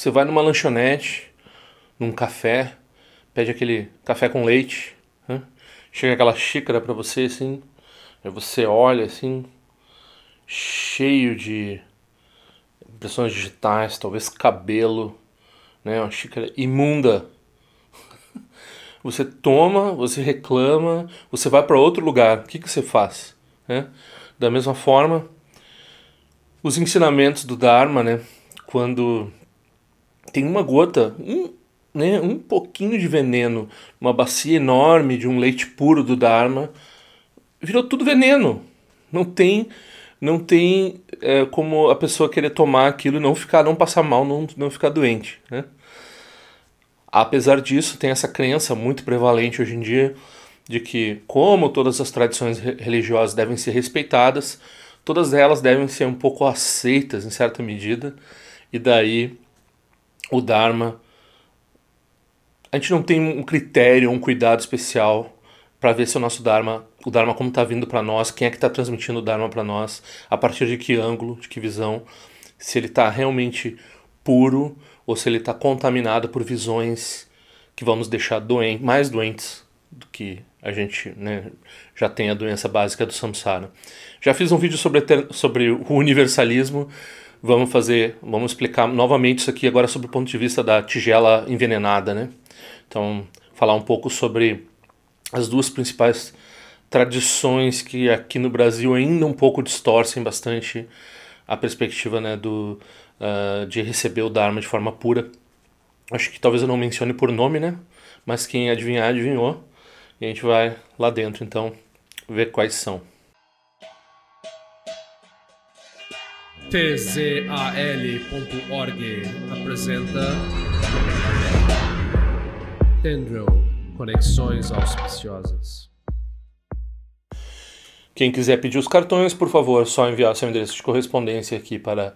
Você vai numa lanchonete, num café, pede aquele café com leite, né? chega aquela xícara para você assim, aí você olha assim, cheio de impressões digitais, talvez cabelo, né? Uma xícara imunda. Você toma, você reclama, você vai para outro lugar. O que, que você faz? Né? Da mesma forma, os ensinamentos do Dharma, né? Quando tem uma gota, um, né, um pouquinho de veneno, uma bacia enorme de um leite puro do Dharma, virou tudo veneno. Não tem, não tem é, como a pessoa querer tomar aquilo e não ficar, não passar mal, não, não ficar doente, né? Apesar disso, tem essa crença muito prevalente hoje em dia de que, como todas as tradições religiosas devem ser respeitadas, todas elas devem ser um pouco aceitas em certa medida, e daí o Dharma. A gente não tem um critério, um cuidado especial para ver se o nosso Dharma, o Dharma como está vindo para nós, quem é que está transmitindo o Dharma para nós, a partir de que ângulo, de que visão, se ele está realmente puro ou se ele está contaminado por visões que vão nos deixar doentes, mais doentes do que a gente né, já tem a doença básica do samsara. Já fiz um vídeo sobre, sobre o universalismo, vamos fazer, vamos explicar novamente isso aqui agora sobre o ponto de vista da tigela envenenada, né? Então, falar um pouco sobre as duas principais tradições que aqui no Brasil ainda um pouco distorcem bastante a perspectiva né, do, uh, de receber o Dharma de forma pura. Acho que talvez eu não mencione por nome, né? Mas quem adivinhar, adivinhou. E a gente vai lá dentro, então, ver quais são. tzal.org apresenta Tendril Conexões Auspiciosas. Quem quiser pedir os cartões, por favor, só enviar seu endereço de correspondência aqui para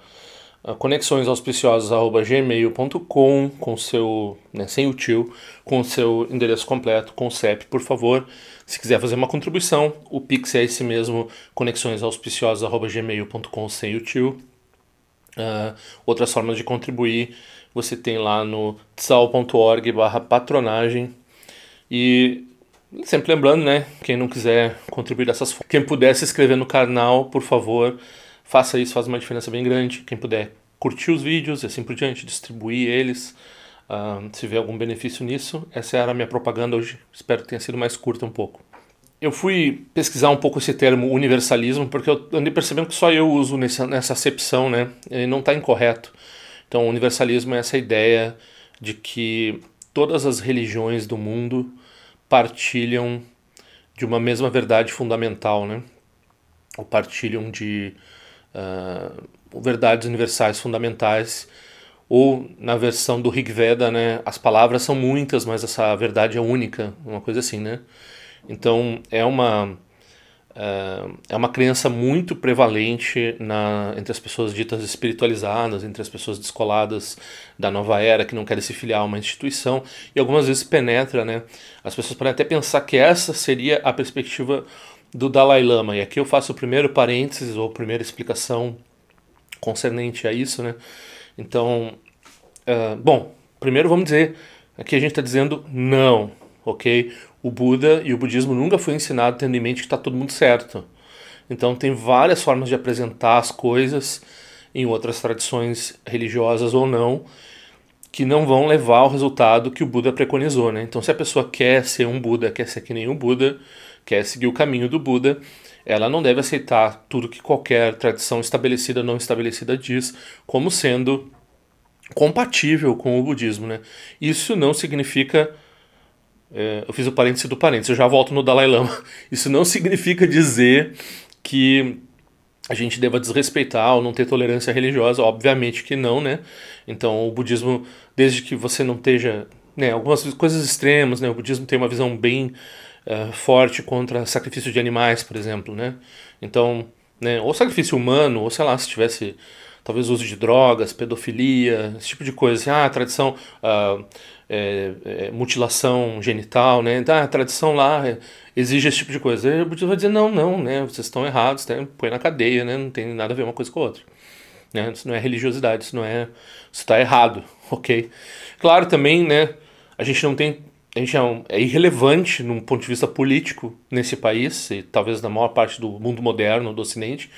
uh, conexõesauspiciosas.gmail.com com seu, né, sem o tio, com seu endereço completo, com o CEP, por favor. Se quiser fazer uma contribuição, o Pix é esse mesmo, conexõesauspiciosas.gmail.com sem o tio. Uh, outras formas de contribuir você tem lá no tsal.org barra patronagem e sempre lembrando, né, quem não quiser contribuir dessas quem puder se inscrever no canal, por favor, faça isso, faz uma diferença bem grande. Quem puder curtir os vídeos e assim por diante, distribuir eles, uh, se vê algum benefício nisso. Essa era a minha propaganda hoje, espero que tenha sido mais curta um pouco. Eu fui pesquisar um pouco esse termo universalismo, porque eu andei percebendo que só eu uso nessa, nessa acepção, né? Ele não está incorreto. Então, universalismo é essa ideia de que todas as religiões do mundo partilham de uma mesma verdade fundamental, né? Ou partilham de uh, verdades universais fundamentais. Ou na versão do Rig Veda, né? As palavras são muitas, mas essa verdade é única, uma coisa assim, né? Então é uma é, é uma crença muito prevalente na, entre as pessoas ditas espiritualizadas, entre as pessoas descoladas da nova era que não querem se filiar a uma instituição e algumas vezes penetra, né? As pessoas podem até pensar que essa seria a perspectiva do Dalai Lama. E aqui eu faço o primeiro parênteses ou primeira explicação concernente a isso, né? Então, uh, bom, primeiro vamos dizer, aqui a gente está dizendo não, ok? O Buda e o budismo nunca foi ensinado tendo em mente que está todo mundo certo. Então tem várias formas de apresentar as coisas em outras tradições religiosas ou não que não vão levar ao resultado que o Buda preconizou, né? Então se a pessoa quer ser um Buda, quer ser que nem Buda, quer seguir o caminho do Buda, ela não deve aceitar tudo que qualquer tradição estabelecida ou não estabelecida diz como sendo compatível com o budismo, né? Isso não significa é, eu fiz o parêntese do parêntese, eu já volto no Dalai Lama. Isso não significa dizer que a gente deva desrespeitar ou não ter tolerância religiosa, obviamente que não, né? Então, o budismo, desde que você não esteja, né, algumas coisas extremas, né? O budismo tem uma visão bem uh, forte contra sacrifício de animais, por exemplo, né? Então, né, ou sacrifício humano, ou sei lá, se tivesse talvez uso de drogas, pedofilia, esse tipo de coisa. Assim, ah, a tradição, ah, é, é, mutilação genital, né? Ah, a tradição lá exige esse tipo de coisa. Eu vai dizer, não, não, né? Vocês estão errados, né? põe na cadeia, né? Não tem nada a ver uma coisa com a outra. Né? Isso não é religiosidade, isso não é... Isso está errado, ok? Claro também, né, a gente não tem, a gente é, um, é irrelevante num ponto de vista político nesse país, e talvez na maior parte do mundo moderno, do ocidente,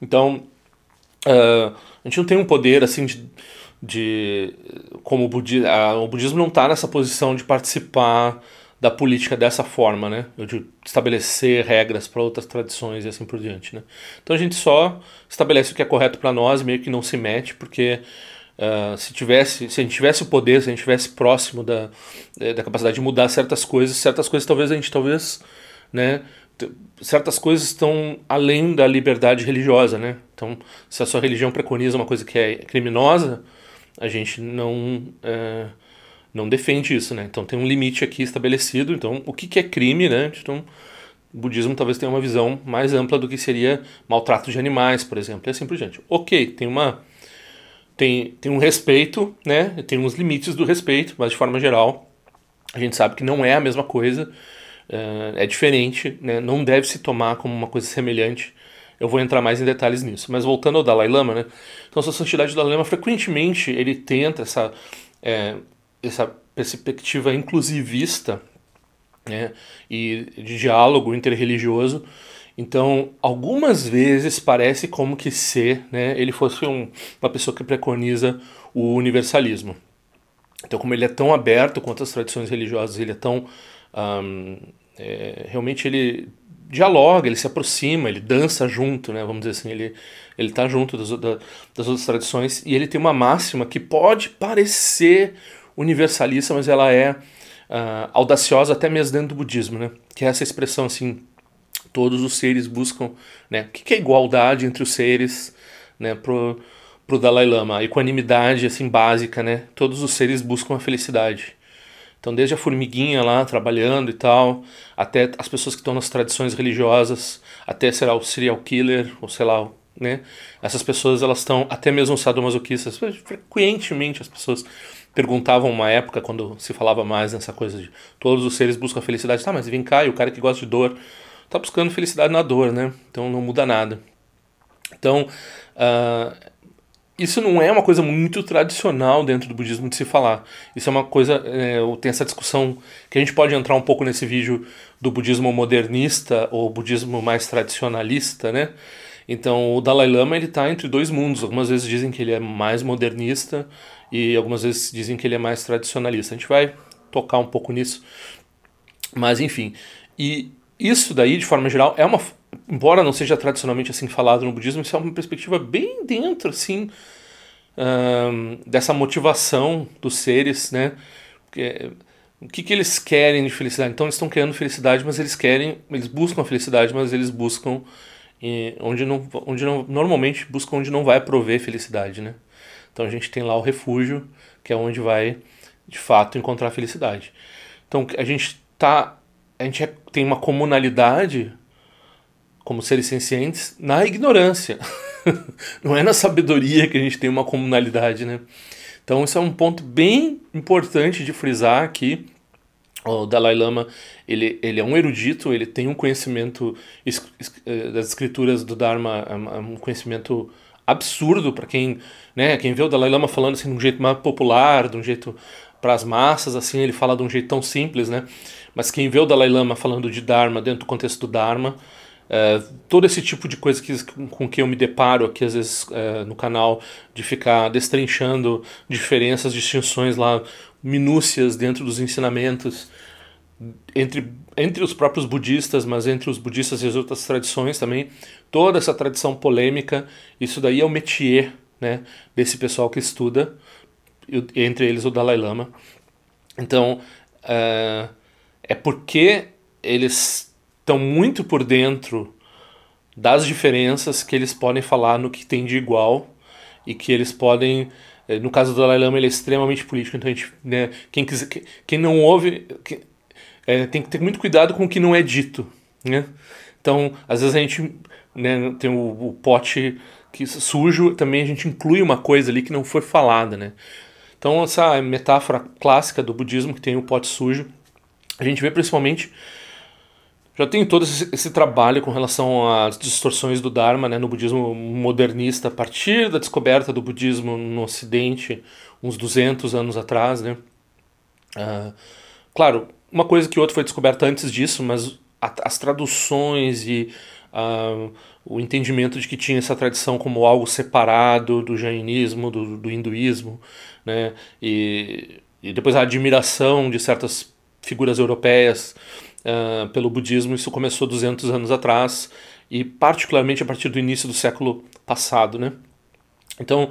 então uh, a gente não tem um poder assim de, de como o, budi o budismo não está nessa posição de participar da política dessa forma, né? De estabelecer regras para outras tradições e assim por diante, né? Então a gente só estabelece o que é correto para nós, meio que não se mete, porque uh, se tivesse, se a gente tivesse o poder, se a gente tivesse próximo da, eh, da capacidade de mudar certas coisas, certas coisas talvez a gente talvez, né? Certas coisas estão além da liberdade religiosa, né? Então, se a sua religião preconiza uma coisa que é criminosa, a gente não uh, não defende isso, né? Então tem um limite aqui estabelecido. Então, o que, que é crime, né? Então, o budismo talvez tenha uma visão mais ampla do que seria maltrato de animais, por exemplo, e assim por diante. Ok, tem uma tem, tem um respeito, né? Tem uns limites do respeito, mas de forma geral a gente sabe que não é a mesma coisa, uh, é diferente, né? Não deve se tomar como uma coisa semelhante. Eu vou entrar mais em detalhes nisso. Mas voltando ao Dalai Lama, né? Então, a santidade do Dalai Lama frequentemente ele tenta essa é, essa perspectiva inclusivista né, e de diálogo interreligioso. Então, algumas vezes parece como que se né, ele fosse um, uma pessoa que preconiza o universalismo. Então, como ele é tão aberto quanto as tradições religiosas, ele é tão. Um, é, realmente ele dialoga, ele se aproxima, ele dança junto, né, vamos dizer assim, ele ele está junto das, das outras tradições e ele tem uma máxima que pode parecer universalista, mas ela é uh, audaciosa até mesmo dentro do budismo, né? Que é essa expressão assim, todos os seres buscam, né? O que é igualdade entre os seres, né? Pro, pro Dalai Lama, a equanimidade assim básica, né? Todos os seres buscam a felicidade. Então, desde a formiguinha lá trabalhando e tal, até as pessoas que estão nas tradições religiosas, até será o serial killer, ou sei lá, né? Essas pessoas elas estão até mesmo sadomasoquistas. Frequentemente as pessoas perguntavam uma época, quando se falava mais nessa coisa de todos os seres buscam felicidade. Tá, mas vem cá, e o cara que gosta de dor tá buscando felicidade na dor, né? Então não muda nada. Então, uh, isso não é uma coisa muito tradicional dentro do budismo de se falar. Isso é uma coisa, é, tem essa discussão que a gente pode entrar um pouco nesse vídeo do budismo modernista ou budismo mais tradicionalista, né? Então o Dalai Lama ele está entre dois mundos. Algumas vezes dizem que ele é mais modernista e algumas vezes dizem que ele é mais tradicionalista. A gente vai tocar um pouco nisso. Mas enfim, e isso daí, de forma geral, é uma. Embora não seja tradicionalmente assim falado no budismo, isso é uma perspectiva bem dentro, assim, um, dessa motivação dos seres, né? Porque, o que, que eles querem de felicidade? Então eles estão querendo felicidade, mas eles querem, eles buscam a felicidade, mas eles buscam onde não, onde não, normalmente buscam onde não vai prover felicidade, né? Então a gente tem lá o refúgio, que é onde vai de fato encontrar felicidade. Então a gente tá, a gente é, tem uma comunalidade como seres sencientes na ignorância. Não é na sabedoria que a gente tem uma comunalidade, né? Então isso é um ponto bem importante de frisar aqui. O Dalai Lama, ele, ele é um erudito, ele tem um conhecimento eh, das escrituras do Dharma, um conhecimento absurdo para quem, né, quem vê o Dalai Lama falando assim de um jeito mais popular, de um jeito para as massas, assim, ele fala de um jeito tão simples, né? Mas quem vê o Dalai Lama falando de Dharma dentro do contexto do Dharma, é, todo esse tipo de coisa que, com que eu me deparo aqui às vezes é, no canal, de ficar destrinchando diferenças, distinções lá, minúcias dentro dos ensinamentos, entre, entre os próprios budistas, mas entre os budistas e as outras tradições também, toda essa tradição polêmica, isso daí é o métier né, desse pessoal que estuda, entre eles o Dalai Lama. Então, uh, é porque eles estão muito por dentro das diferenças que eles podem falar no que tem de igual e que eles podem eh, no caso do Dalai Lama ele é extremamente político então a gente né, quem quiser quem não ouve é, tem que ter muito cuidado com o que não é dito, né? Então, às vezes a gente né, tem o, o pote que sujo, também a gente inclui uma coisa ali que não foi falada, né? Então, essa metáfora clássica do budismo que tem o pote sujo, a gente vê principalmente já tem todo esse, esse, trabalho com relação às distorções do Dharma né, no budismo modernista, a partir da descoberta do budismo no Ocidente, uns 200 anos atrás. Né? Uh, claro, uma coisa que outra foi descoberta antes disso, mas a, as traduções e uh, o entendimento de que tinha essa tradição como algo separado do jainismo, do, do hinduísmo, né? e, e depois a admiração de certas figuras europeias uh, pelo budismo, isso começou 200 anos atrás e particularmente a partir do início do século passado, né? Então,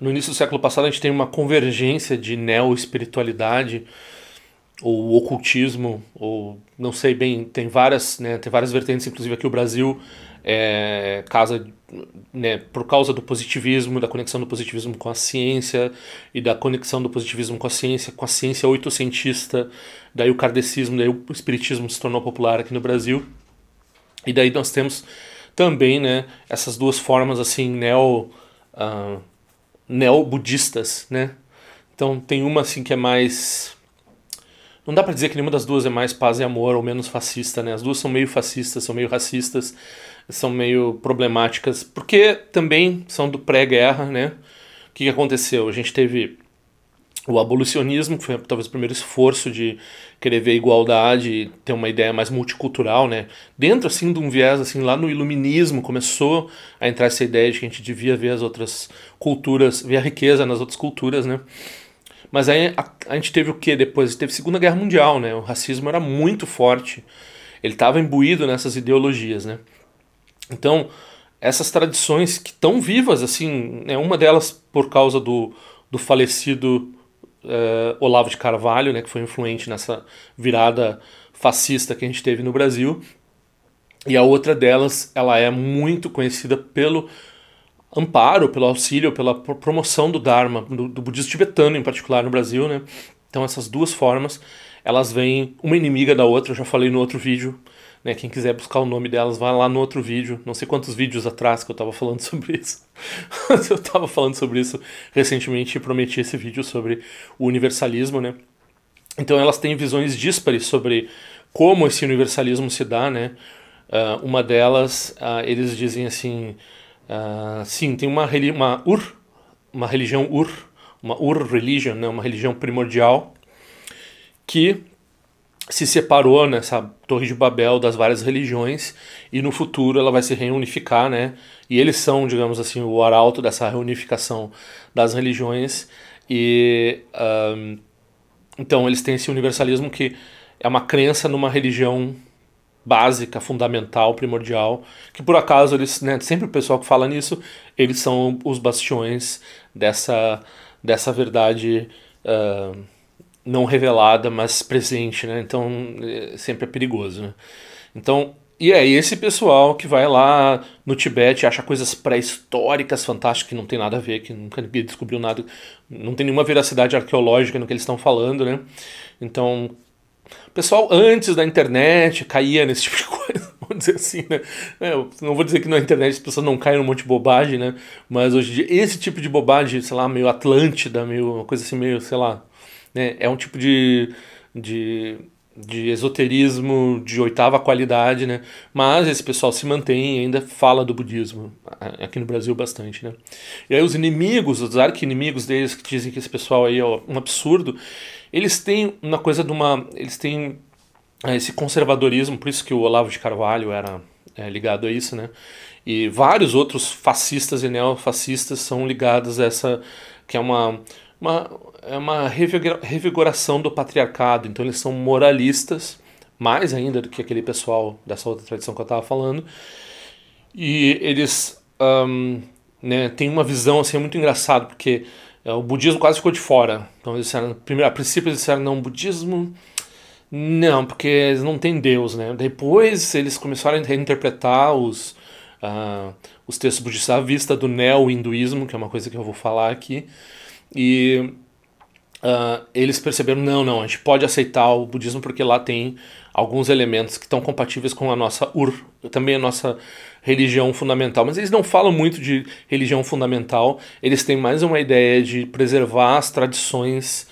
no início do século passado a gente tem uma convergência de neo-espiritualidade ou ocultismo, ou não sei bem, tem várias, né, tem várias vertentes, inclusive aqui o Brasil é, casa, né, por causa do positivismo, da conexão do positivismo com a ciência e da conexão do positivismo com a ciência, com a ciência oitocentista, daí o kardecismo, daí o espiritismo se tornou popular aqui no Brasil. E daí nós temos também, né, essas duas formas assim neo uh, neo-budistas, né? Então tem uma assim que é mais não dá para dizer que nenhuma das duas é mais paz e amor ou menos fascista, né? As duas são meio fascistas, são meio racistas, são meio problemáticas, porque também são do pré-guerra, né? O que aconteceu? A gente teve o abolicionismo, que foi talvez o primeiro esforço de querer ver igualdade, ter uma ideia mais multicultural, né? Dentro assim de um viés assim lá no iluminismo começou a entrar essa ideia de que a gente devia ver as outras culturas, ver a riqueza nas outras culturas, né? Mas aí a, a gente teve o que depois? Teve Segunda Guerra Mundial, né? O racismo era muito forte. Ele estava imbuído nessas ideologias, né? Então, essas tradições que estão vivas, assim, né, uma delas por causa do, do falecido uh, Olavo de Carvalho, né, que foi influente nessa virada fascista que a gente teve no Brasil, e a outra delas, ela é muito conhecida pelo amparo, pelo auxílio, pela promoção do Dharma, do, do budismo tibetano em particular no Brasil, né? Então essas duas formas, elas vêm uma inimiga da outra, eu já falei no outro vídeo, né? Quem quiser buscar o nome delas, vai lá no outro vídeo. Não sei quantos vídeos atrás que eu estava falando sobre isso. eu estava falando sobre isso recentemente e prometi esse vídeo sobre o universalismo, né? Então elas têm visões díspares sobre como esse universalismo se dá, né? Uh, uma delas, uh, eles dizem assim, uh, sim, tem uma, uma ur, uma religião ur, uma ur religion, né? Uma religião primordial que se separou nessa Torre de Babel das várias religiões e no futuro ela vai se reunificar, né? E eles são, digamos assim, o arauto dessa reunificação das religiões e um, então eles têm esse universalismo que é uma crença numa religião básica, fundamental, primordial, que por acaso eles, né, sempre o pessoal que fala nisso, eles são os bastiões dessa dessa verdade uh, não revelada, mas presente, né? Então é, sempre é perigoso, né? Então, e é esse pessoal que vai lá no Tibete acha coisas pré-históricas fantásticas que não tem nada a ver, que nunca ninguém descobriu nada, não tem nenhuma veracidade arqueológica no que eles estão falando, né? Então, o pessoal antes da internet caía nesse tipo de coisa, vamos dizer assim, né? É, não vou dizer que na internet as pessoas não caem num monte de bobagem, né? Mas hoje em dia, esse tipo de bobagem, sei lá, meio Atlântida, meio uma coisa assim, meio, sei lá, né? É um tipo de, de, de esoterismo de oitava qualidade, né? Mas esse pessoal se mantém e ainda fala do budismo, aqui no Brasil bastante, né? E aí os inimigos, os arqui-inimigos deles, que dizem que esse pessoal aí é um absurdo, eles têm uma coisa de uma... Eles têm é, esse conservadorismo, por isso que o Olavo de Carvalho era é, ligado a isso, né? E vários outros fascistas e neofascistas são ligados a essa... que é uma... uma é uma revigoração do patriarcado, então eles são moralistas, mais ainda do que aquele pessoal dessa outra tradição que eu estava falando, e eles um, né, têm uma visão assim muito engraçada, porque é, o budismo quase ficou de fora. Então eles disseram, primeiro, a princípio eles disseram, não, budismo não, porque eles não têm Deus, né? Depois eles começaram a reinterpretar os, uh, os textos budistas à vista do neo-hinduísmo, que é uma coisa que eu vou falar aqui, e uh, eles perceberam, não, não, a gente pode aceitar o budismo porque lá tem alguns elementos que estão compatíveis com a nossa Ur, também a nossa religião fundamental. Mas eles não falam muito de religião fundamental, eles têm mais uma ideia de preservar as tradições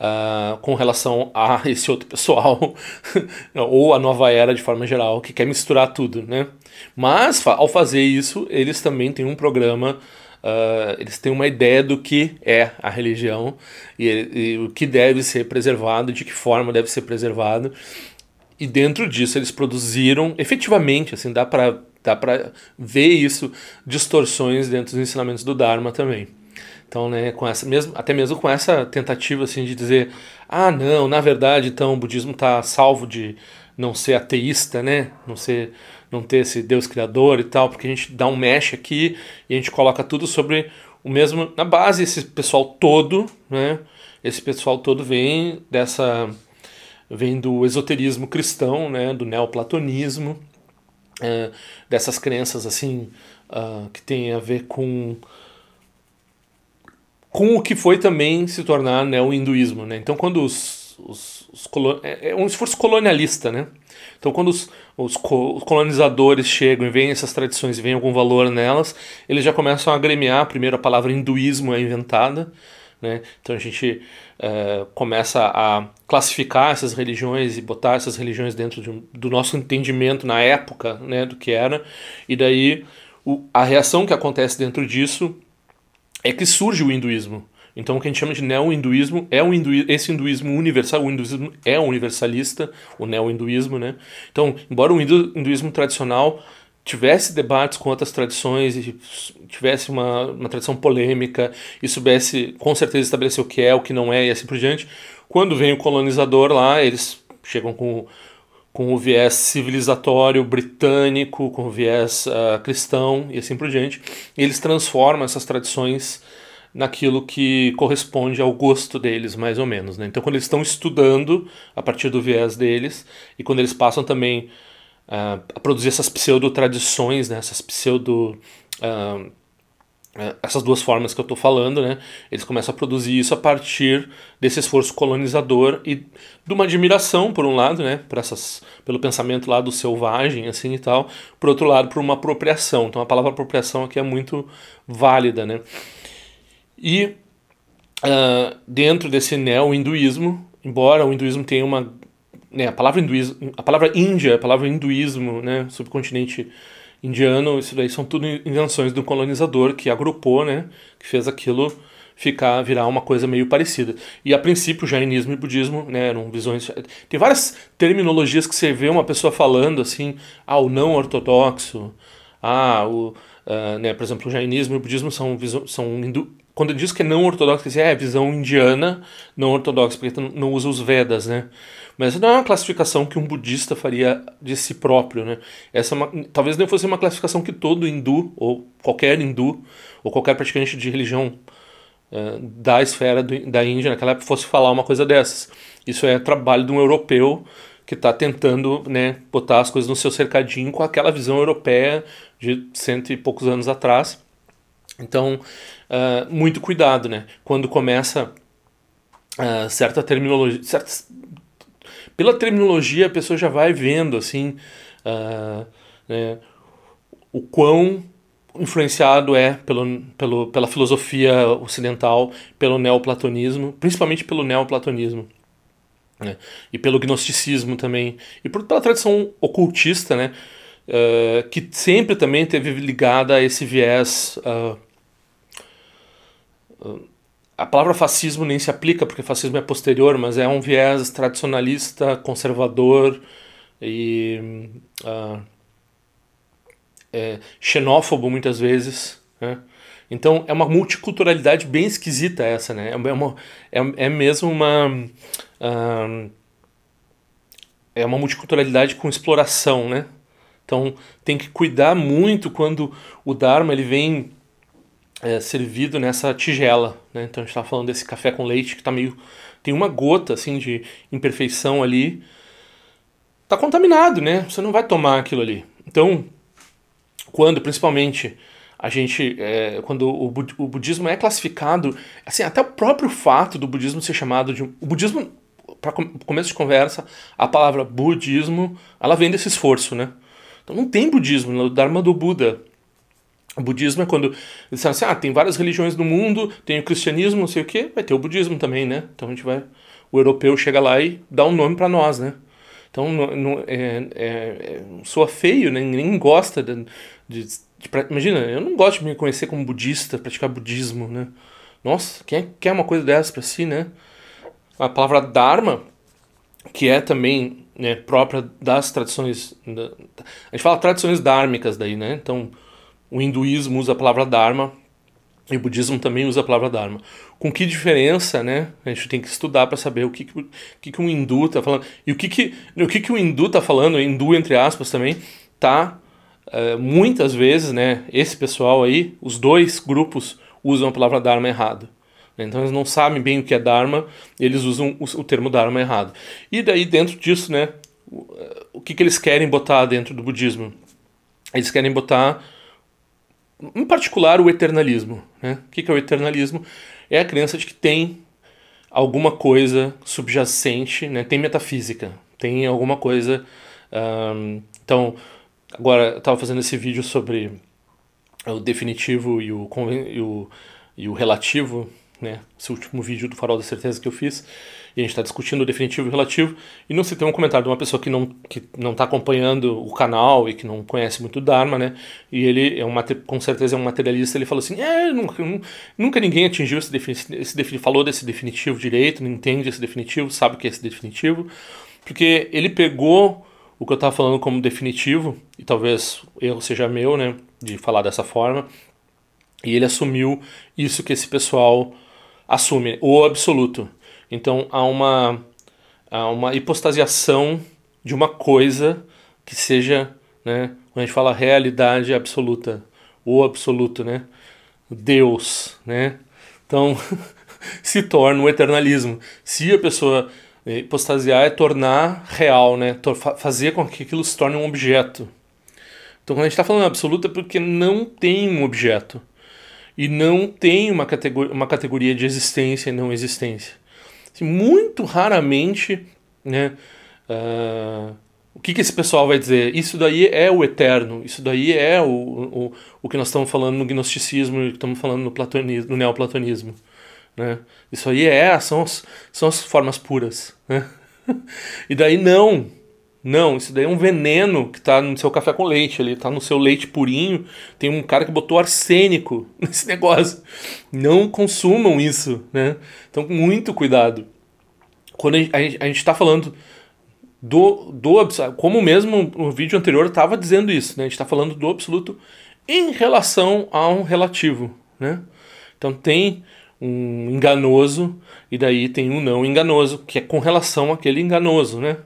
uh, com relação a esse outro pessoal, ou a nova era de forma geral, que quer misturar tudo, né? Mas, ao fazer isso, eles também têm um programa Uh, eles têm uma ideia do que é a religião e, e, o que deve ser preservado, de que forma deve ser preservado. E dentro disso eles produziram, efetivamente, assim, dá para dá para ver isso, distorções dentro dos ensinamentos do Dharma também. Então, né, com essa mesmo, até mesmo com essa tentativa assim de dizer, ah, não, na verdade, então o budismo está salvo de não ser ateísta, né? Não ser não ter esse Deus criador e tal, porque a gente dá um mesh aqui e a gente coloca tudo sobre o mesmo. Na base, esse pessoal todo, né? Esse pessoal todo vem dessa. vem do esoterismo cristão, né? Do neoplatonismo, é, dessas crenças assim, uh, que tem a ver com com o que foi também se tornar neo-hinduísmo. Né? Então, quando os, os, os é, é um esforço colonialista, né? Então, quando os, os, colonizadores chegam e veem essas tradições e veem algum valor nelas, eles já começam a agremiar. Primeiro, a palavra hinduísmo é inventada. Né? Então, a gente é, começa a classificar essas religiões e botar essas religiões dentro de um, do nosso entendimento na época né, do que era. E daí, o, a reação que acontece dentro disso é que surge o hinduísmo. Então o que a gente chama de neo-hinduísmo é um hindu, esse hinduísmo universal, o hinduísmo é universalista, o neo-hinduísmo, né? Então, embora o hindu, hinduísmo tradicional tivesse debates com outras tradições e tivesse uma, uma tradição polêmica e soubesse com certeza estabelecer o que é, o que não é e assim por diante, quando vem o colonizador lá, eles chegam com com o viés civilizatório britânico, com o viés uh, cristão e assim por diante, e eles transformam essas tradições naquilo que corresponde ao gosto deles, mais ou menos. Né? Então, quando eles estão estudando a partir do viés deles e quando eles passam também uh, a produzir essas pseudo-tradições, né? essas pseudo. Uh, essas duas formas que eu estou falando, né? Eles começam a produzir isso a partir desse esforço colonizador e de uma admiração, por um lado, né? Por essas, pelo pensamento lá do selvagem, assim e tal. Por outro lado, por uma apropriação. Então a palavra apropriação aqui é muito válida, né? E uh, dentro desse neo-hinduísmo, embora o hinduísmo tenha uma. Né, a palavra hinduísmo, a palavra Índia, a palavra hinduísmo, né, subcontinente indiano, isso daí são tudo invenções do colonizador que agrupou, né, que fez aquilo ficar virar uma coisa meio parecida. E a princípio, jainismo e budismo, né, eram visões. Tem várias terminologias que você vê uma pessoa falando assim, ah, o não ortodoxo, ah, o, uh, né, por exemplo, o jainismo e o budismo são, são hindu, quando diz que é não ortodoxo, quer dizer, é visão indiana não ortodoxa, porque não usa os Vedas, né? Mas não é uma classificação que um budista faria de si próprio, né? Essa é uma, talvez não fosse uma classificação que todo hindu, ou qualquer hindu, ou qualquer praticante de religião é, da esfera do, da Índia naquela época fosse falar uma coisa dessas. Isso é trabalho de um europeu que está tentando né, botar as coisas no seu cercadinho com aquela visão europeia de cento e poucos anos atrás. Então, uh, muito cuidado, né? Quando começa uh, certa terminologia, certas, pela terminologia a pessoa já vai vendo assim uh, né, o quão influenciado é pelo, pelo, pela filosofia ocidental, pelo neoplatonismo, principalmente pelo neoplatonismo. Né, e pelo gnosticismo também, e por, pela tradição ocultista, né, uh, que sempre também teve ligada a esse viés uh, a palavra fascismo nem se aplica porque fascismo é posterior, mas é um viés tradicionalista, conservador e uh, é, xenófobo muitas vezes. Né? Então é uma multiculturalidade bem esquisita essa, né? É, uma, é, é mesmo uma uh, é uma multiculturalidade com exploração, né? Então tem que cuidar muito quando o Dharma ele vem é, servido nessa tigela. Né? Então a gente está falando desse café com leite que tá meio. tem uma gota assim de imperfeição ali. Tá contaminado, né? Você não vai tomar aquilo ali. Então, quando principalmente a gente. É, quando o, o budismo é classificado. Assim, até o próprio fato do budismo ser chamado de. O budismo, para começo de conversa, a palavra budismo, ela vem desse esforço, né? Então não tem budismo no Dharma do Buda O budismo é quando eles disseram assim, ah, tem várias religiões no mundo, tem o cristianismo, não sei o quê, vai ter o budismo também, né? Então a gente vai, o europeu chega lá e dá um nome para nós, né? Então não, é, é, é, soa feio, né? Ninguém gosta de, de, de, Imagina, eu não gosto de me conhecer como budista, praticar budismo, né? Nossa, quem é, quer uma coisa dessa para si, né? A palavra Dharma, que é também né, própria das tradições. Da, a gente fala tradições dármicas daí, né? Então, o hinduísmo usa a palavra Dharma e o budismo também usa a palavra Dharma. Com que diferença, né? A gente tem que estudar para saber o que, que, que, que um hindu está falando. E o que, que, o que, que o hindu está falando, hindu entre aspas também, tá uh, muitas vezes, né? Esse pessoal aí, os dois grupos usam a palavra Dharma errado. Então eles não sabem bem o que é Dharma, eles usam o, o termo Dharma errado. E daí dentro disso, né? O, o que, que eles querem botar dentro do budismo? Eles querem botar em particular o eternalismo. Né? O que é o eternalismo? É a crença de que tem alguma coisa subjacente, né? tem metafísica, tem alguma coisa. Um, então, agora eu estava fazendo esse vídeo sobre o definitivo e o, e o, e o relativo, né? esse último vídeo do Farol da Certeza que eu fiz a gente está discutindo o definitivo e o relativo, e não se tem um comentário de uma pessoa que não que não está acompanhando o canal e que não conhece muito o Dharma, né? E ele é um com certeza é um materialista, ele falou assim, é, nunca, nunca ninguém atingiu esse definitivo, esse falou desse definitivo direito, não entende esse definitivo, sabe o que é esse definitivo, porque ele pegou o que eu estava falando como definitivo, e talvez erro seja meu, né, de falar dessa forma, e ele assumiu isso que esse pessoal assume, o absoluto. Então há uma, há uma hipostasiação de uma coisa que seja, né, quando a gente fala realidade absoluta, o absoluto, né, Deus, né, então se torna o eternalismo. Se a pessoa hipostasiar é tornar real, né, fazer com que aquilo se torne um objeto. Então quando a gente está falando absoluto é porque não tem um objeto e não tem uma categoria, uma categoria de existência e não existência. Assim, muito raramente, né? Uh, o que, que esse pessoal vai dizer? Isso daí é o eterno, isso daí é o, o, o que nós estamos falando no gnosticismo e estamos falando no, platonismo, no neoplatonismo. Né? Isso aí é, são, as, são as formas puras. Né? E daí não, não, isso daí é um veneno que está no seu café com leite ali, está no seu leite purinho. Tem um cara que botou arsênico nesse negócio. Não consumam isso, né? Então, muito cuidado. Quando a gente está falando do, do como mesmo o vídeo anterior estava dizendo isso, né? A gente está falando do absoluto em relação a um relativo, né? Então tem um enganoso e daí tem um não enganoso, que é com relação àquele enganoso, né?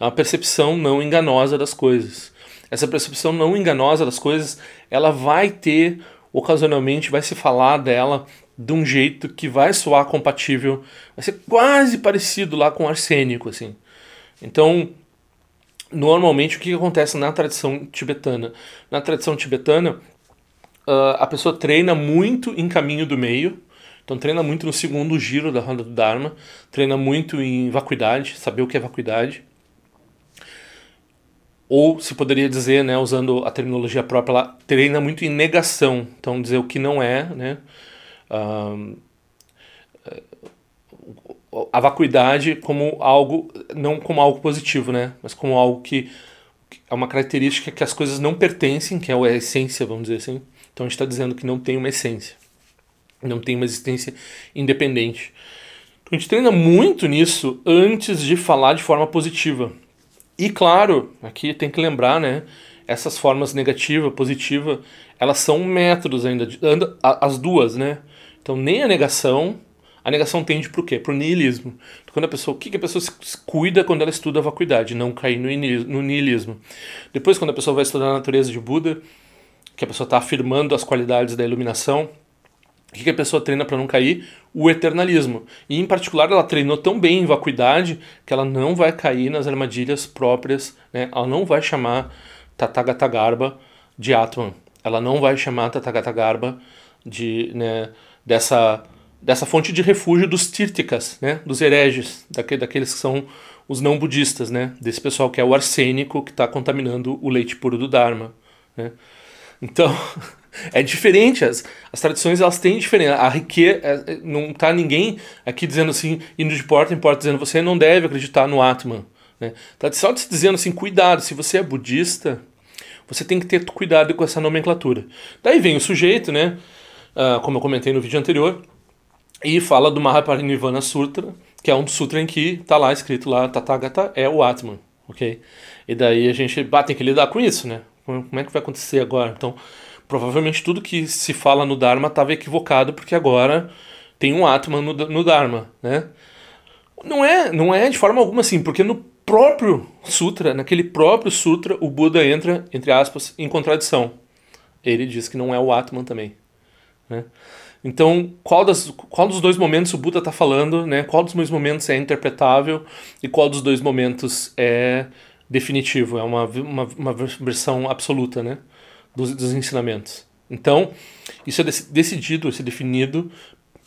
É uma percepção não enganosa das coisas. Essa percepção não enganosa das coisas, ela vai ter, ocasionalmente, vai se falar dela de um jeito que vai soar compatível, vai ser quase parecido lá com arsênico, assim. Então, normalmente, o que acontece na tradição tibetana? Na tradição tibetana, uh, a pessoa treina muito em caminho do meio, então treina muito no segundo giro da roda do Dharma, treina muito em vacuidade, saber o que é vacuidade. Ou se poderia dizer, né, usando a terminologia própria, ela treina muito em negação, então dizer o que não é, né, a vacuidade como algo, não como algo positivo, né, mas como algo que é uma característica que as coisas não pertencem, que é a essência, vamos dizer assim. Então a gente está dizendo que não tem uma essência, não tem uma existência independente. Então, a gente treina muito nisso antes de falar de forma positiva. E claro, aqui tem que lembrar, né? Essas formas negativa, positiva, elas são métodos ainda, as duas, né? Então nem a negação, a negação tende para o quê? Para o niilismo. Então, quando a pessoa, o que, que a pessoa se cuida quando ela estuda a vacuidade? Não cair no niilismo. Depois, quando a pessoa vai estudar a natureza de Buda, que a pessoa está afirmando as qualidades da iluminação, o que, a pessoa treina para não cair? O eternalismo. E, em particular, ela treinou tão bem em vacuidade que ela não vai cair nas armadilhas próprias, né? ela não vai chamar Tathagata de Atman. Ela não vai chamar Tathagata de, né, dessa, dessa fonte de refúgio dos Tirtikas, né? dos hereges, daquele, daqueles que são os não budistas, né? desse pessoal que é o arsênico que está contaminando o leite puro do Dharma. Né? Então. É diferente, as, as tradições elas têm diferença. A riqueza, é, é, não tá ninguém aqui dizendo assim, indo de porta em porta, dizendo você não deve acreditar no Atman. Né? Tá só dizendo assim, cuidado, se você é budista, você tem que ter cuidado com essa nomenclatura. Daí vem o sujeito, né? Uh, como eu comentei no vídeo anterior, e fala do Mahaparinirvana Sutra, que é um sutra em que tá lá escrito lá, Tathagata é o Atman, ok? E daí a gente ah, tem que lidar com isso, né? Como é que vai acontecer agora? Então, provavelmente tudo que se fala no Dharma estava equivocado, porque agora tem um Atman no, no Dharma, né? Não é, não é de forma alguma assim, porque no próprio sutra, naquele próprio sutra, o Buda entra, entre aspas, em contradição. Ele diz que não é o Atman também. Né? Então, qual, das, qual dos dois momentos o Buda está falando, né? qual dos dois momentos é interpretável e qual dos dois momentos é definitivo, é uma, uma, uma versão absoluta né? Dos, dos ensinamentos. Então, isso é decidido, isso é definido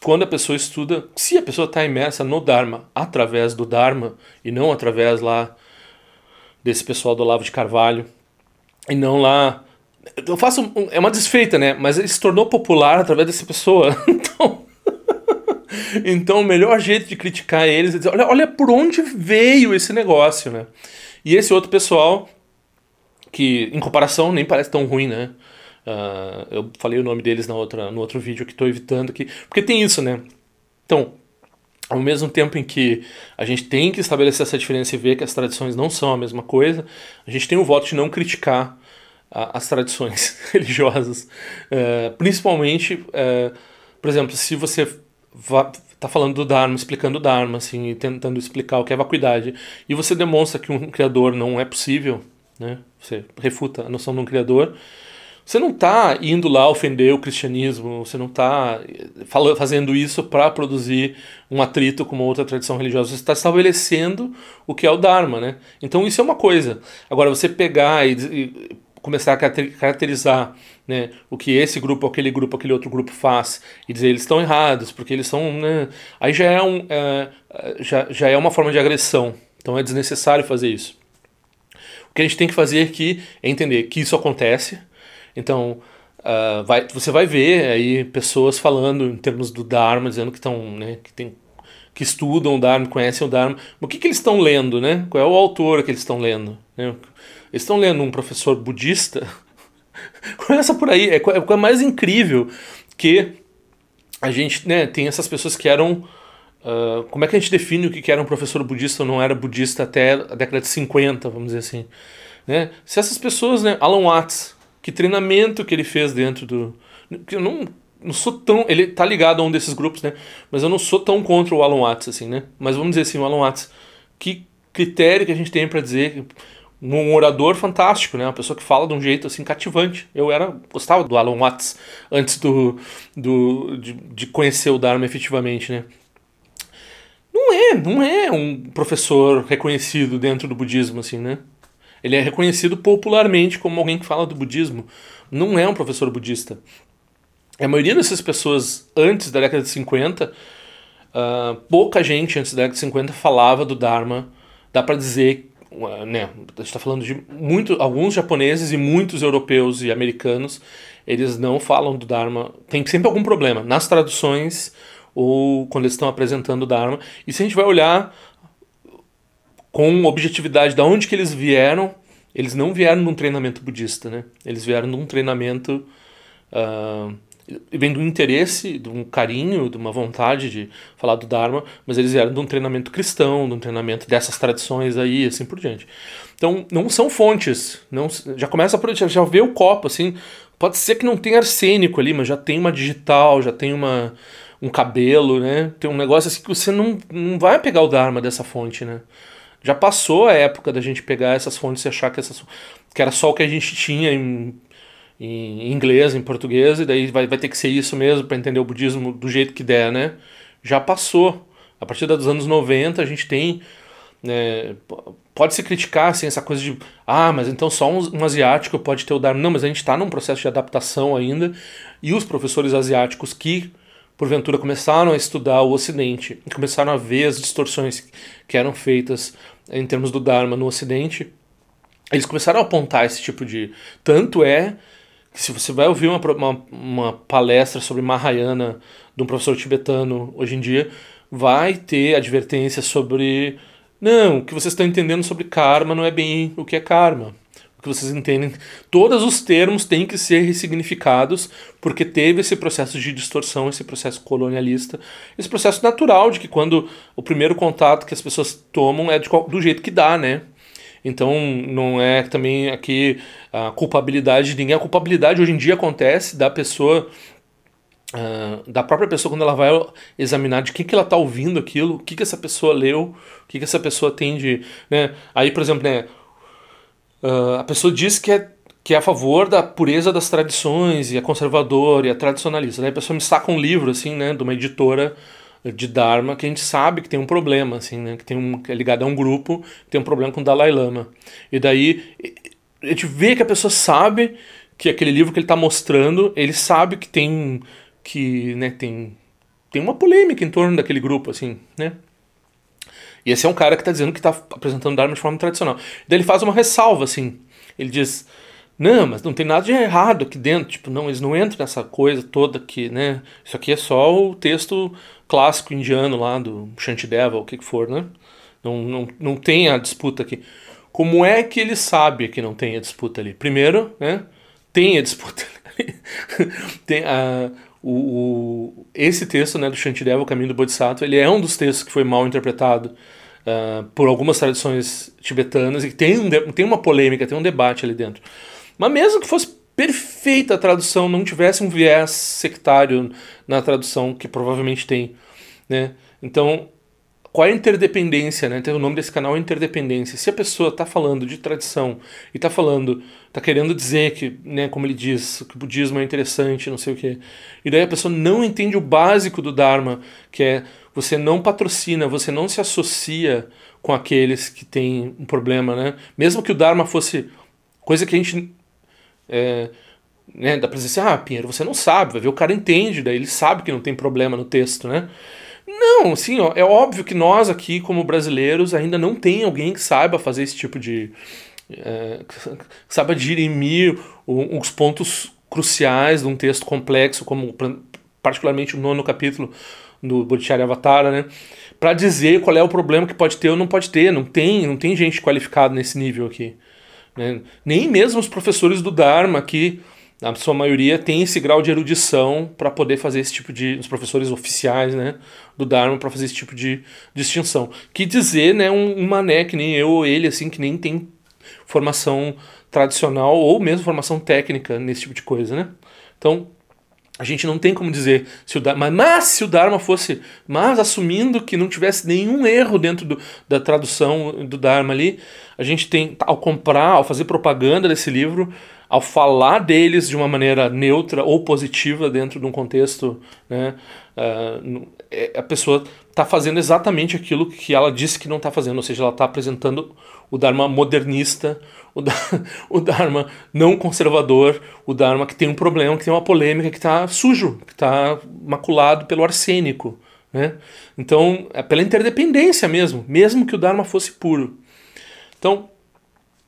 quando a pessoa estuda, se a pessoa está imersa no Dharma, através do Dharma, e não através lá desse pessoal do Olavo de Carvalho, e não lá. Eu faço. É uma desfeita, né? Mas ele se tornou popular através dessa pessoa. Então. então, o melhor jeito de criticar eles é dizer: olha, olha por onde veio esse negócio, né? E esse outro pessoal, que em comparação nem parece tão ruim, né? Uh, eu falei o nome deles na outra, no outro vídeo que estou evitando aqui. Porque tem isso, né? Então, ao mesmo tempo em que a gente tem que estabelecer essa diferença e ver que as tradições não são a mesma coisa, a gente tem o voto de não criticar uh, as tradições religiosas. Uh, principalmente, uh, por exemplo, se você está falando do Dharma, explicando o Dharma, assim, tentando explicar o que é vacuidade, e você demonstra que um criador não é possível, né? Você refuta a noção de um criador, você não está indo lá ofender o cristianismo, você não está fazendo isso para produzir um atrito com uma outra tradição religiosa, você está estabelecendo o que é o Dharma, né? Então isso é uma coisa. Agora, você pegar e, e começar a caracterizar né, o que esse grupo, aquele grupo, aquele outro grupo faz e dizer eles estão errados, porque eles são. Né, aí já é, um, é, já, já é uma forma de agressão. Então é desnecessário fazer isso. O que a gente tem que fazer aqui é entender que isso acontece, então, uh, vai, você vai ver aí pessoas falando em termos do Dharma, dizendo que estão, né, que tem que estudam o Dharma, conhecem o Dharma. o que, que eles estão lendo, né? Qual é o autor que eles estão lendo? Né? Eles estão lendo um professor budista? Começa por aí. É, é mais incrível que a gente né, tem essas pessoas que eram. Uh, como é que a gente define o que era um professor budista ou não era budista até a década de 50, vamos dizer assim? Né? Se essas pessoas, né, Alan Watts, que treinamento que ele fez dentro do. Que eu não, não sou tão. Ele tá ligado a um desses grupos, né? Mas eu não sou tão contra o Alan Watts, assim, né? Mas vamos dizer assim, o Alan Watts, que critério que a gente tem para dizer um orador fantástico, né? Uma pessoa que fala de um jeito assim cativante. Eu era gostava do Alan Watts antes do, do de, de conhecer o Dharma efetivamente, né? Não é, não é um professor reconhecido dentro do budismo assim, né? Ele é reconhecido popularmente como alguém que fala do budismo. Não é um professor budista. A maioria dessas pessoas antes da década de 50, uh, ah, pouca gente antes da década de 50 falava do Dharma. Dá para dizer, uh, né, a gente está falando de muito, alguns japoneses e muitos europeus e americanos, eles não falam do Dharma. Tem sempre algum problema nas traduções ou quando eles estão apresentando o Dharma. E se a gente vai olhar com objetividade de onde que eles vieram. Eles não vieram num treinamento budista, né? Eles vieram num treinamento. Uh, vem do interesse, de um carinho, de uma vontade de falar do Dharma, mas eles vieram de um treinamento cristão, de um treinamento dessas tradições aí, assim por diante. Então, não são fontes, não já começa por já, já vê o copo assim, pode ser que não tenha arsênico ali, mas já tem uma digital, já tem uma um cabelo, né? Tem um negócio assim que você não, não vai pegar o Dharma dessa fonte, né? Já passou a época da gente pegar essas fontes e achar que, essas, que era só o que a gente tinha em, em inglês, em português, e daí vai, vai ter que ser isso mesmo para entender o budismo do jeito que der, né? Já passou. A partir dos anos 90 a gente tem. Né, pode se criticar assim, essa coisa de ah, mas então só um, um asiático pode ter o Dharma. Não, mas a gente está num processo de adaptação ainda, e os professores asiáticos que porventura começaram a estudar o Ocidente e começaram a ver as distorções que eram feitas em termos do Dharma no Ocidente, eles começaram a apontar esse tipo de. Tanto é que se você vai ouvir uma, uma, uma palestra sobre Mahayana de um professor tibetano hoje em dia, vai ter advertência sobre não, o que vocês estão entendendo sobre karma não é bem o que é karma. Que vocês entendem, todos os termos têm que ser ressignificados porque teve esse processo de distorção, esse processo colonialista, esse processo natural de que quando o primeiro contato que as pessoas tomam é de, do jeito que dá, né? Então não é também aqui a culpabilidade de ninguém. A culpabilidade hoje em dia acontece da pessoa, uh, da própria pessoa, quando ela vai examinar de quem que ela está ouvindo aquilo, o que, que essa pessoa leu, o que, que essa pessoa tem de. Né? Aí, por exemplo, né, uh, a pessoa diz que é, que é a favor da pureza das tradições, e é conservador, e é tradicionalista. Aí a pessoa me saca um livro assim, né, de uma editora de Dharma que a gente sabe que tem um problema, assim, né? Que, tem um, que é ligado a um grupo que tem um problema com o Dalai Lama. E daí a gente vê que a pessoa sabe que aquele livro que ele está mostrando, ele sabe que tem que, né, tem tem uma polêmica em torno daquele grupo, assim, né? E esse é um cara que está dizendo que está apresentando Dharma de forma tradicional. Daí ele faz uma ressalva, assim. Ele diz: não, mas não tem nada de errado aqui dentro. Tipo, não, eles não entram nessa coisa toda que, né? Isso aqui é só o texto clássico indiano lá do Shantideva, o que que for, né? Não, não, não tem a disputa aqui. Como é que ele sabe que não tem a disputa ali? Primeiro, né? Tem a disputa ali. tem a, o, o, esse texto né, do Shantideva, O Caminho do Bodhisattva, ele é um dos textos que foi mal interpretado uh, por algumas tradições tibetanas e tem, um, tem uma polêmica, tem um debate ali dentro. Mas mesmo que fosse perfeita a tradução, não tivesse um viés sectário na tradução, que provavelmente tem, né? Então, qual é a interdependência, né? Então, o nome desse canal é interdependência. Se a pessoa está falando de tradição e está falando, está querendo dizer que, né, como ele diz, que o budismo é interessante, não sei o quê, e daí a pessoa não entende o básico do Dharma, que é você não patrocina, você não se associa com aqueles que têm um problema, né? Mesmo que o Dharma fosse coisa que a gente é, né, dá pra dizer assim, ah, Pinheiro, você não sabe, vai ver, o cara entende, daí ele sabe que não tem problema no texto, né? Não, ó, é óbvio que nós aqui, como brasileiros, ainda não tem alguém que saiba fazer esse tipo de. É, que saiba dirimir os pontos cruciais de um texto complexo, como particularmente o nono capítulo do Bodhicharya Avatara, né? Para dizer qual é o problema que pode ter ou não pode ter. Não tem, não tem gente qualificada nesse nível aqui. Né? Nem mesmo os professores do Dharma, que na sua maioria tem esse grau de erudição para poder fazer esse tipo de. os professores oficiais né, do Dharma para fazer esse tipo de distinção. Que dizer, né, um, um mané que nem eu ou ele, assim, que nem tem formação tradicional ou mesmo formação técnica nesse tipo de coisa, né? Então, a gente não tem como dizer se o Dharma, mas se o Dharma fosse, mas assumindo que não tivesse nenhum erro dentro do, da tradução do Dharma ali, a gente tem, ao comprar, ao fazer propaganda desse livro, ao falar deles de uma maneira neutra ou positiva dentro de um contexto, né, uh, a pessoa está fazendo exatamente aquilo que ela disse que não está fazendo, ou seja, ela está apresentando o Dharma modernista, o, o Dharma não conservador, o Dharma que tem um problema, que tem uma polêmica, que está sujo, que está maculado pelo arsênico. Né? Então, é pela interdependência mesmo, mesmo que o Dharma fosse puro. Então,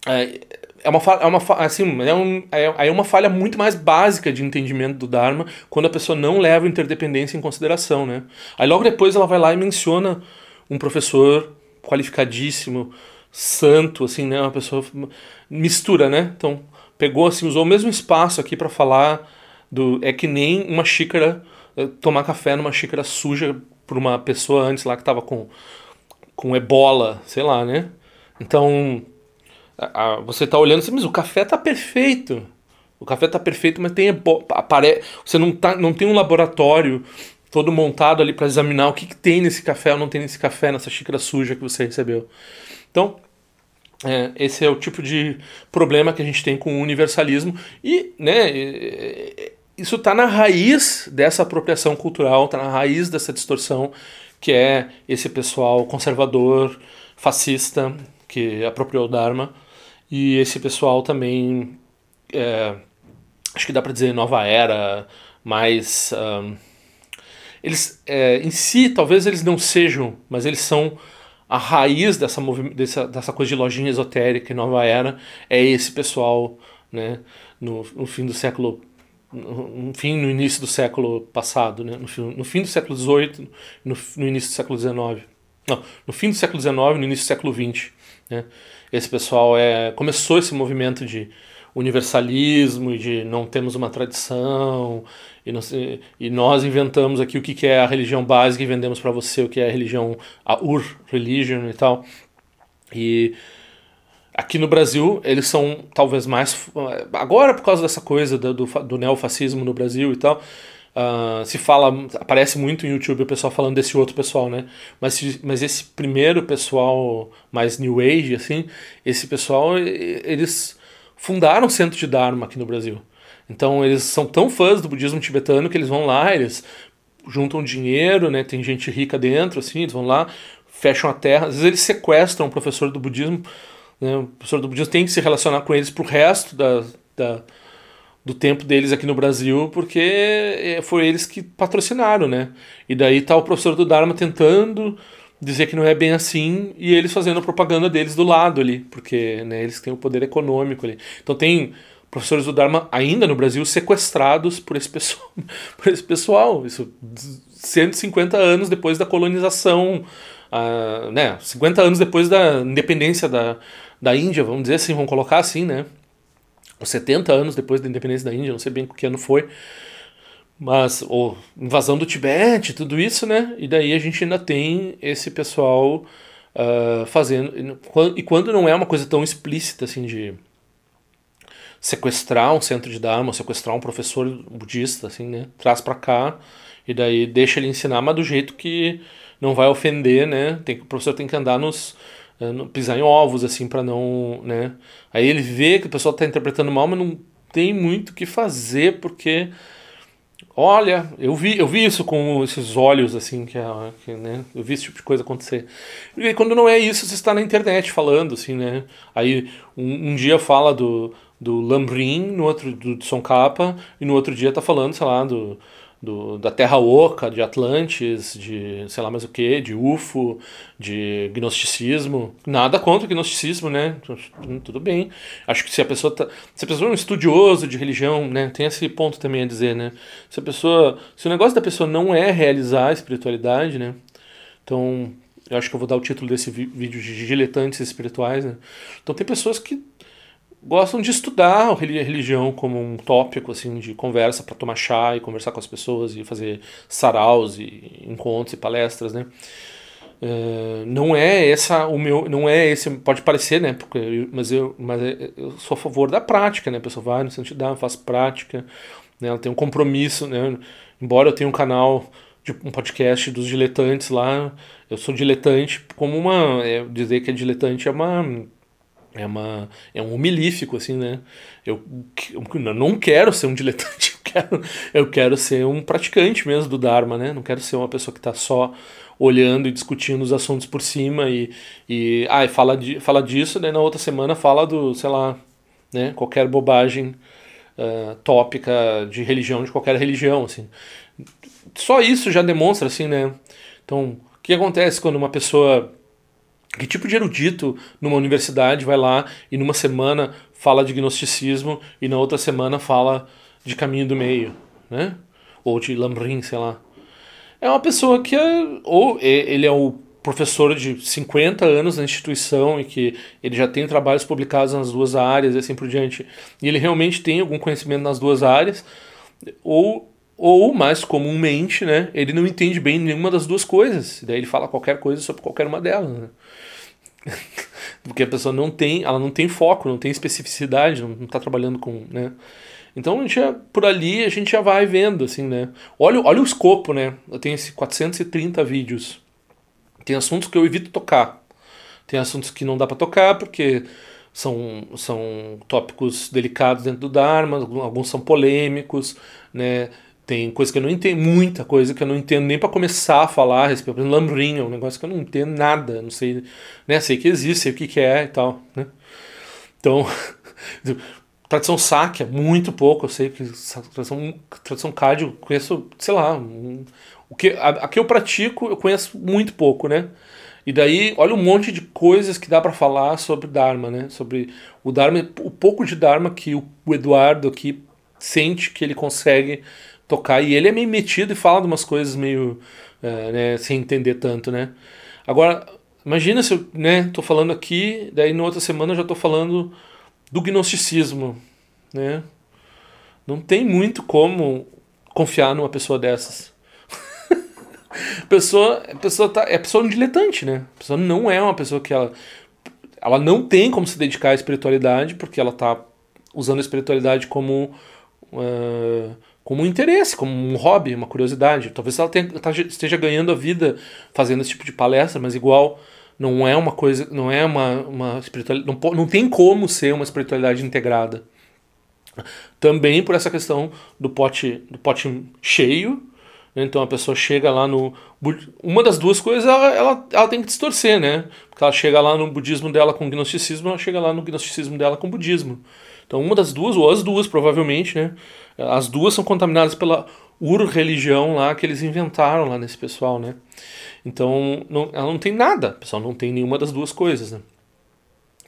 é, é uma, é uma, assim, é, um, é, é uma falha muito mais básica de entendimento do Dharma quando a pessoa não leva a interdependência em consideração. Né? Aí logo depois ela vai lá e menciona um professor qualificadíssimo, santo, assim, né? Uma pessoa mistura, né? Então, pegou assim, usou o mesmo espaço aqui para falar do é que nem uma xícara eh, tomar café numa xícara suja por uma pessoa antes lá que tava com com ebola, sei lá, né? Então, a, a, você tá olhando assim, mas o café tá perfeito. O café tá perfeito, mas tem apare... você não tá não tem um laboratório todo montado ali para examinar o que, que tem nesse café ou não tem nesse café, nessa xícara suja que você recebeu. Então, é, esse é o tipo de problema que a gente tem com o universalismo e né, isso está na raiz dessa apropriação cultural, está na raiz dessa distorção que é esse pessoal conservador, fascista, que apropriou o Dharma, e esse pessoal também, é, acho que dá para dizer nova era, mas um, eles é, em si talvez eles não sejam, mas eles são a raiz dessa, dessa, dessa coisa de lojinha esotérica e nova era é esse pessoal, né? no, no fim do século no fim no início do século passado, né? no, fim, no fim do século XVIII, no, no início do século XIX. Não, no fim do século XIX, no início do século XX. Né? Esse pessoal é começou esse movimento de universalismo e de não temos uma tradição e, não, e nós inventamos aqui o que é a religião básica e vendemos para você o que é a religião a ur religion e tal. E aqui no Brasil eles são talvez mais agora por causa dessa coisa do, do, do neofascismo no Brasil e tal Uh, se fala, aparece muito no YouTube o pessoal falando desse outro pessoal, né? Mas, mas esse primeiro pessoal mais New Age, assim, esse pessoal, eles fundaram o centro de Dharma aqui no Brasil. Então eles são tão fãs do budismo tibetano que eles vão lá, eles juntam dinheiro, né? Tem gente rica dentro, assim, eles vão lá, fecham a terra. Às vezes eles sequestram o professor do budismo, né? O professor do budismo tem que se relacionar com eles pro resto da, da do tempo deles aqui no Brasil, porque é, foi eles que patrocinaram, né? E daí tá o professor do Dharma tentando dizer que não é bem assim e eles fazendo a propaganda deles do lado ali, porque né, eles têm o poder econômico ali. Então tem professores do Dharma ainda no Brasil sequestrados por esse pessoal, por esse pessoal. Isso 150 anos depois da colonização, uh, né? 50 anos depois da independência da, da Índia, vamos dizer assim, vamos colocar assim, né? 70 anos depois da independência da Índia, não sei bem que ano foi, mas ou invasão do Tibete, tudo isso, né? E daí a gente ainda tem esse pessoal uh, fazendo e quando não é uma coisa tão explícita assim de sequestrar um centro de Dharma, sequestrar um professor budista, assim, né? Traz para cá e daí deixa ele ensinar, mas do jeito que não vai ofender, né? Tem, o professor tem que andar nos pisar em ovos, assim, para não, né? Aí ele vê que o pessoal tá interpretando mal, mas não tem muito o que fazer, porque olha, eu vi, eu vi isso com esses olhos, assim, que, é, que né? Eu vi esse tipo de coisa acontecer. E quando não é isso, você está na internet falando, assim, né? Aí um, um dia fala do, do Lambrin, no outro do, do Capa, e no outro dia tá falando, sei lá, do do, da Terra Oca, de Atlantis, de sei lá mais o que, de UFO, de gnosticismo. Nada contra o gnosticismo, né? Tudo bem. Acho que se a pessoa tá, se a pessoa é um estudioso de religião, né, tem esse ponto também a dizer, né? Se a pessoa, se o negócio da pessoa não é realizar a espiritualidade, né? Então, eu acho que eu vou dar o título desse vídeo de diletantes espirituais, né? Então tem pessoas que gostam de estudar a religião como um tópico assim de conversa para tomar chá e conversar com as pessoas e fazer saraus e encontros e palestras, né? É, não é essa o meu não é esse pode parecer né? Porque mas eu mas é, eu sou a favor da prática né? A pessoa vai no santidade faz prática né? Ela tem um compromisso né? Embora eu tenha um canal de um podcast dos diletantes lá eu sou diletante como uma é, dizer que é diletante é uma é uma é um humilífico assim né? Eu, eu não quero ser um diletante eu quero eu quero ser um praticante mesmo do dharma né? Não quero ser uma pessoa que está só olhando e discutindo os assuntos por cima e e ah, fala de, fala disso né na outra semana fala do sei lá né? Qualquer bobagem uh, tópica de religião de qualquer religião assim. Só isso já demonstra assim né? Então o que acontece quando uma pessoa que tipo de erudito numa universidade vai lá e numa semana fala de gnosticismo e na outra semana fala de caminho do meio, né? Ou de Lambrin, sei lá. É uma pessoa que é, ou ele é o professor de 50 anos na instituição e que ele já tem trabalhos publicados nas duas áreas e assim por diante, e ele realmente tem algum conhecimento nas duas áreas, ou ou, mais comumente, né, ele não entende bem nenhuma das duas coisas. Daí ele fala qualquer coisa sobre qualquer uma delas. Né? Porque a pessoa não tem, ela não tem foco, não tem especificidade, não está trabalhando com, né? Então a gente já, por ali a gente já vai vendo assim, né? Olha, olha o escopo, né? Eu tenho esses 430 vídeos. Tem assuntos que eu evito tocar. Tem assuntos que não dá para tocar porque são, são tópicos delicados dentro do Dharma, alguns são polêmicos, né? Tem coisa que eu não entendo, muita coisa que eu não entendo nem para começar a falar a respeito. Por exemplo, lambrinha, é um negócio que eu não entendo nada, não sei, né? Sei que existe, sei o que, que é e tal, né? Então, tradição sáquia, muito pouco, eu sei que tradição, tradição cádio, conheço, sei lá, um, o que, a, a que eu pratico eu conheço muito pouco, né? E daí, olha um monte de coisas que dá para falar sobre Dharma, né? Sobre o Dharma, o pouco de Dharma que o Eduardo aqui sente que ele consegue tocar. E ele é meio metido e fala de umas coisas meio, é, né, sem entender tanto, né? Agora, imagina se eu, né, tô falando aqui, daí na outra semana eu já tô falando do gnosticismo, né? Não tem muito como confiar numa pessoa dessas a pessoa, pessoa tá, é pessoa um diletante, né? A pessoa não é uma pessoa que ela ela não tem como se dedicar à espiritualidade porque ela está usando a espiritualidade como uh, como um interesse, como um hobby, uma curiosidade. Talvez ela tenha, tá, esteja ganhando a vida fazendo esse tipo de palestra, mas igual não é uma coisa, não é uma, uma espiritualidade, não, não tem como ser uma espiritualidade integrada. Também por essa questão do pote, do pote cheio né? Então a pessoa chega lá no. Uma das duas coisas ela, ela, ela, tem que distorcer, né? Porque ela chega lá no budismo dela com gnosticismo, ela chega lá no gnosticismo dela com budismo. Então uma das duas, ou as duas provavelmente, né? As duas são contaminadas pela ur-religião lá que eles inventaram lá nesse pessoal, né? Então não, ela não tem nada, pessoal não tem nenhuma das duas coisas, né?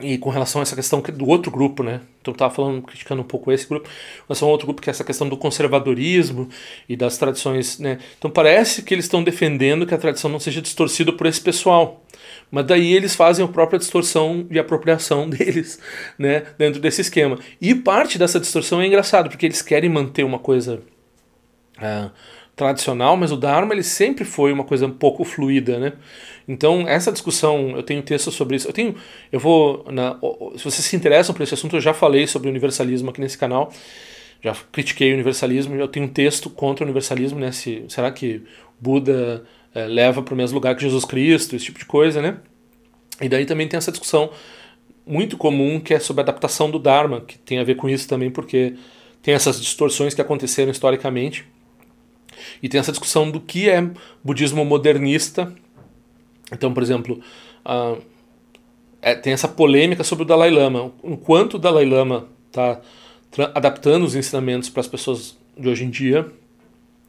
E com relação a essa questão do outro grupo, né? Então eu estava falando, criticando um pouco esse grupo, mas é um outro grupo que é essa questão do conservadorismo e das tradições, né? Então parece que eles estão defendendo que a tradição não seja distorcida por esse pessoal. Mas daí eles fazem a própria distorção e apropriação deles, né? Dentro desse esquema. E parte dessa distorção é engraçado, porque eles querem manter uma coisa. Uh, tradicional, mas o Dharma ele sempre foi uma coisa um pouco fluida, né? Então essa discussão, eu tenho texto sobre isso. Eu tenho, eu vou, na, se vocês se interessam por esse assunto, eu já falei sobre universalismo aqui nesse canal. Já critiquei o universalismo. Eu tenho um texto contra o universalismo, né? Se, será que Buda é, leva para o mesmo lugar que Jesus Cristo, esse tipo de coisa, né? E daí também tem essa discussão muito comum que é sobre a adaptação do Dharma, que tem a ver com isso também, porque tem essas distorções que aconteceram historicamente e tem essa discussão do que é budismo modernista. Então, por exemplo, uh, é, tem essa polêmica sobre o Dalai Lama. Enquanto o Dalai Lama está adaptando os ensinamentos para as pessoas de hoje em dia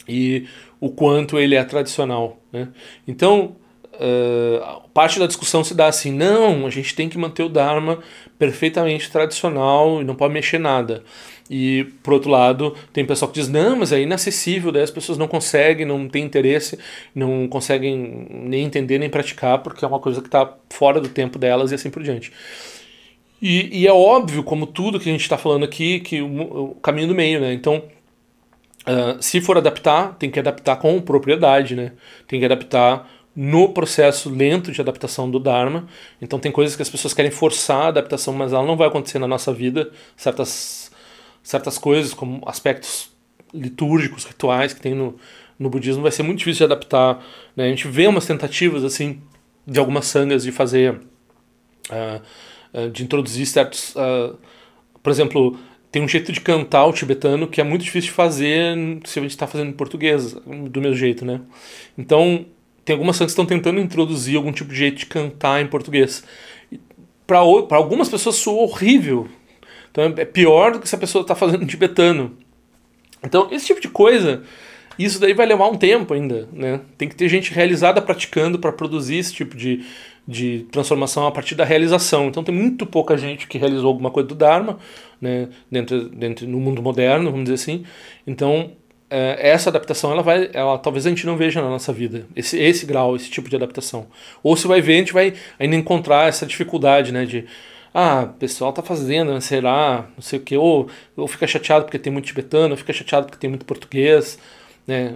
e o quanto ele é tradicional. Né? Então, uh, parte da discussão se dá assim: não, a gente tem que manter o Dharma perfeitamente tradicional e não pode mexer nada. E, por outro lado, tem pessoal que diz: não, mas é inacessível, daí as pessoas não conseguem, não têm interesse, não conseguem nem entender nem praticar, porque é uma coisa que está fora do tempo delas e assim por diante. E, e é óbvio, como tudo que a gente está falando aqui, que o, o, caminho do meio, né? Então, uh, se for adaptar, tem que adaptar com propriedade, né? Tem que adaptar no processo lento de adaptação do Dharma. Então, tem coisas que as pessoas querem forçar a adaptação, mas ela não vai acontecer na nossa vida, certas certas coisas, como aspectos litúrgicos, rituais que tem no, no budismo, vai ser muito difícil de adaptar. Né? A gente vê umas tentativas assim de algumas sangas de fazer, uh, de introduzir certos, uh, por exemplo, tem um jeito de cantar o tibetano que é muito difícil de fazer se a gente está fazendo em português, do mesmo jeito, né? Então, tem algumas sangas que estão tentando introduzir algum tipo de jeito de cantar em português. Para algumas pessoas soa horrível, então é pior do que se a pessoa está fazendo tibetano. Então, esse tipo de coisa, isso daí vai levar um tempo ainda, né? Tem que ter gente realizada praticando para produzir esse tipo de, de transformação a partir da realização. Então tem muito pouca gente que realizou alguma coisa do Dharma, né? Dentro, dentro no mundo moderno, vamos dizer assim. Então é, essa adaptação ela vai, ela talvez a gente não veja na nossa vida esse, esse grau, esse tipo de adaptação. Ou se vai ver, a gente vai ainda encontrar essa dificuldade, né? De ah, o pessoal tá fazendo, será, não sei o que, ou, ou fica chateado porque tem muito tibetano, ou fica chateado porque tem muito português, né?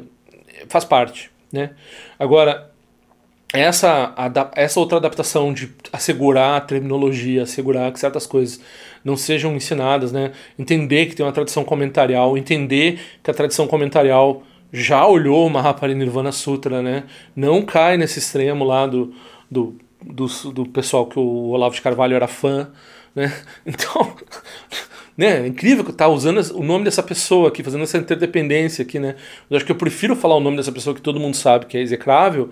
Faz parte, né? Agora, essa, essa outra adaptação de assegurar a terminologia, assegurar que certas coisas não sejam ensinadas, né? Entender que tem uma tradição comentarial, entender que a tradição comentarial já olhou o Mahaparinirvana Sutra, né? Não cai nesse extremo lá do, do do, do pessoal que o Olavo de Carvalho era fã, né? Então, né? É incrível que tá usando o nome dessa pessoa aqui, fazendo essa interdependência aqui, né? Eu acho que eu prefiro falar o nome dessa pessoa que todo mundo sabe que é execrável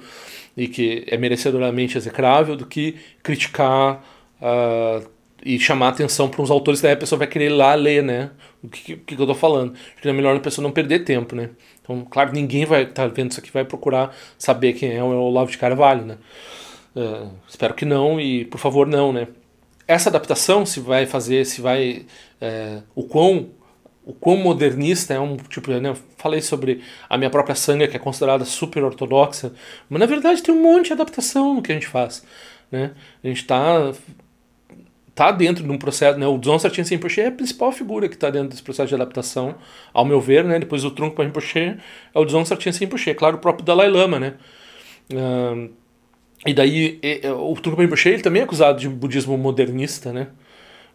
e que é merecedoramente execrável do que criticar uh, e chamar atenção para uns autores que daí a pessoa vai querer ir lá ler, né? O que, que, que eu tô falando. Acho que é melhor a pessoa não perder tempo, né? Então, claro, ninguém vai estar tá vendo isso aqui vai procurar saber quem é o Olavo de Carvalho, né? Uh, espero que não e por favor não, né? Essa adaptação se vai fazer, se vai é, o quão o quão modernista é um tipo, né? Eu falei sobre a minha própria sanga que é considerada super ortodoxa, mas na verdade tem um monte de adaptação no que a gente faz, né? A gente está tá dentro de um processo, né? O Dzong Sartin Rinpoche é a principal figura que está dentro desse processo de adaptação, ao meu ver, né? Depois o Trungpa Rinpoche é o Dzong Sartin Rinpoche, claro, o próprio Dalai Lama, né? Uh, e daí o Trungpa Rinpoche ele também é acusado de budismo modernista, né?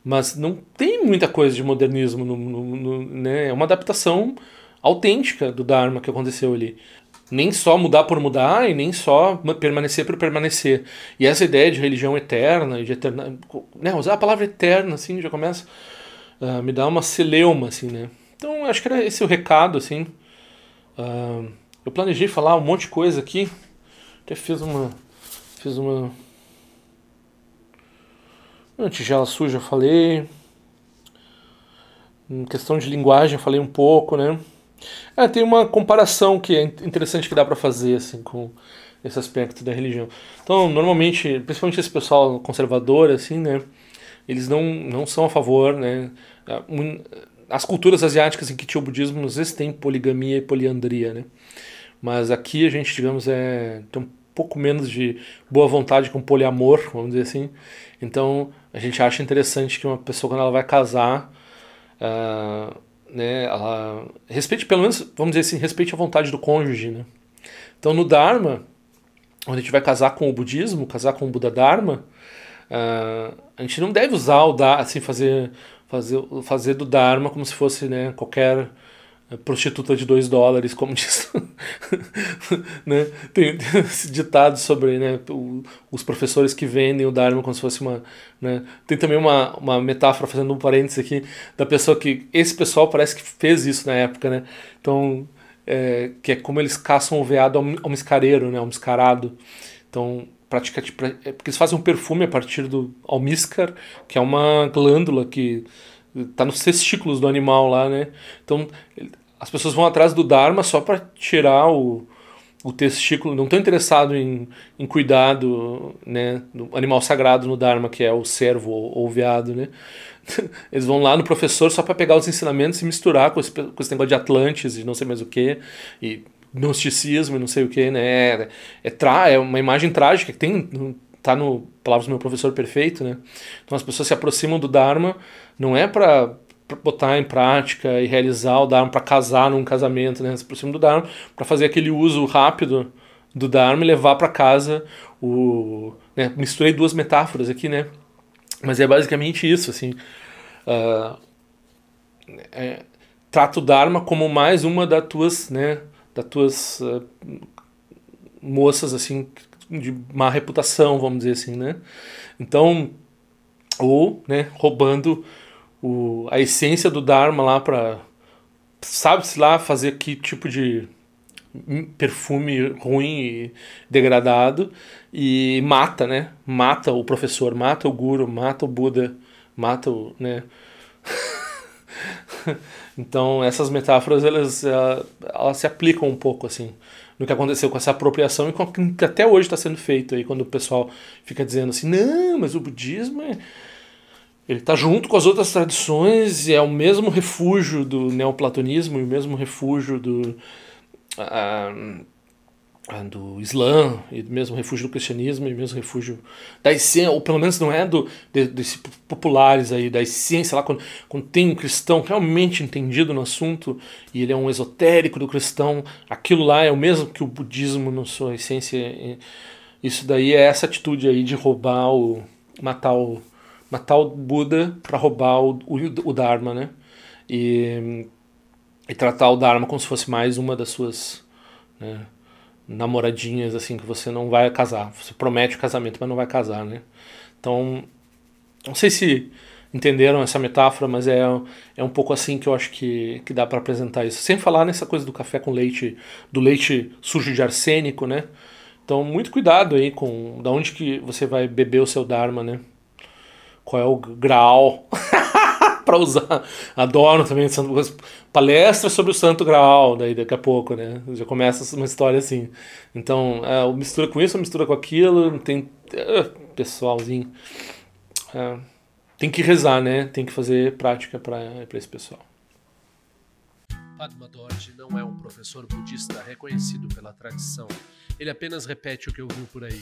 Mas não tem muita coisa de modernismo, no, no, no, né? É uma adaptação autêntica do Dharma que aconteceu ali nem só mudar por mudar e nem só permanecer por permanecer. E essa ideia de religião eterna de eterna, né, usar a palavra eterna assim já começa uh, me dar uma celeuma assim, né? Então acho que era esse o recado assim. Uh, eu planejei falar um monte de coisa aqui, até fiz uma fiz uma uma tigela suja, falei. Em questão de linguagem, falei um pouco, né? É, tem uma comparação que é interessante que dá para fazer assim com esse aspecto da religião. Então, normalmente, principalmente esse pessoal conservador assim, né, eles não, não são a favor, né? As culturas asiáticas em que tinha o budismo às vezes tem poligamia e poliandria, né? Mas aqui a gente, digamos, é um pouco menos de boa vontade com poliamor, vamos dizer assim. Então, a gente acha interessante que uma pessoa quando ela vai casar, uh, né, ela respeite pelo menos, vamos dizer assim, respeite a vontade do cônjuge, né? Então no Dharma, onde a gente vai casar com o budismo, casar com o Buda Dharma, uh, a gente não deve usar o Dharma, assim, fazer, fazer, fazer do Dharma como se fosse né, qualquer prostituta de dois dólares, como diz. né? tem, tem, esse ditado sobre né, o, os professores que vendem o Dharma como se fosse uma. Né? Tem também uma, uma metáfora, fazendo um parênteses aqui, da pessoa que. Esse pessoal parece que fez isso na época, né? Então, é, que é como eles caçam o veado ao, ao miscareiro, né? Ao miscarado. Então, praticamente. É porque eles fazem um perfume a partir do almíscar, que é uma glândula que tá nos testículos do animal lá, né? Então, as pessoas vão atrás do Dharma só para tirar o, o testículo, não estão interessados em, em cuidar do, né, do animal sagrado no Dharma, que é o servo ou, ou o veado, né? Eles vão lá no professor só para pegar os ensinamentos e misturar com esse, com esse negócio de Atlantes e não sei mais o que, e gnosticismo e não sei o que, né? É, é, tra é uma imagem trágica que tem tá no palavras do meu professor perfeito, né? Então as pessoas se aproximam do Dharma não é para botar em prática e realizar o Dharma para casar num casamento, né? Se aproxima do Dharma para fazer aquele uso rápido do Dharma e levar para casa o. Né? Misturei duas metáforas aqui, né? Mas é basicamente isso, assim. Uh, é, trata o Dharma como mais uma das tuas, né? Das tuas uh, moças, assim, de má reputação, vamos dizer assim, né? Então, ou, né, roubando o, a essência do Dharma lá para sabe-se lá fazer que tipo de perfume ruim e degradado e mata, né? Mata o professor, mata o guru, mata o Buda, mata o, né? então essas metáforas elas, elas se aplicam um pouco assim no que aconteceu com essa apropriação e com que até hoje está sendo feito aí quando o pessoal fica dizendo assim não, mas o budismo é ele está junto com as outras tradições e é o mesmo refúgio do neoplatonismo e o mesmo refúgio do, uh, do Islã e o mesmo refúgio do cristianismo e o mesmo refúgio da essência, ou pelo menos não é do de, populares aí, da essência lá, quando, quando tem um cristão realmente entendido no assunto e ele é um esotérico do cristão, aquilo lá é o mesmo que o budismo na sua essência. Isso daí é essa atitude aí de roubar o. matar o matar o Buda para roubar o, o, o, Dharma, né? E, e tratar o Dharma como se fosse mais uma das suas né, namoradinhas, assim, que você não vai casar. Você promete o casamento, mas não vai casar, né? Então, não sei se entenderam essa metáfora, mas é, é um pouco assim que eu acho que, que dá para apresentar isso. Sem falar nessa coisa do café com leite, do leite sujo de arsênico, né? Então, muito cuidado aí com da onde que você vai beber o seu Dharma, né? Qual é o grau. para usar. Adoro também palestra sobre o Santo Graal, daí daqui a pouco, né? Já começa uma história assim. Então, é, mistura com isso, mistura com aquilo, tem é, pessoalzinho. É, tem que rezar, né? Tem que fazer prática para esse pessoal. Padma Dorje não é um professor budista reconhecido pela tradição. Ele apenas repete o que ouviu por aí.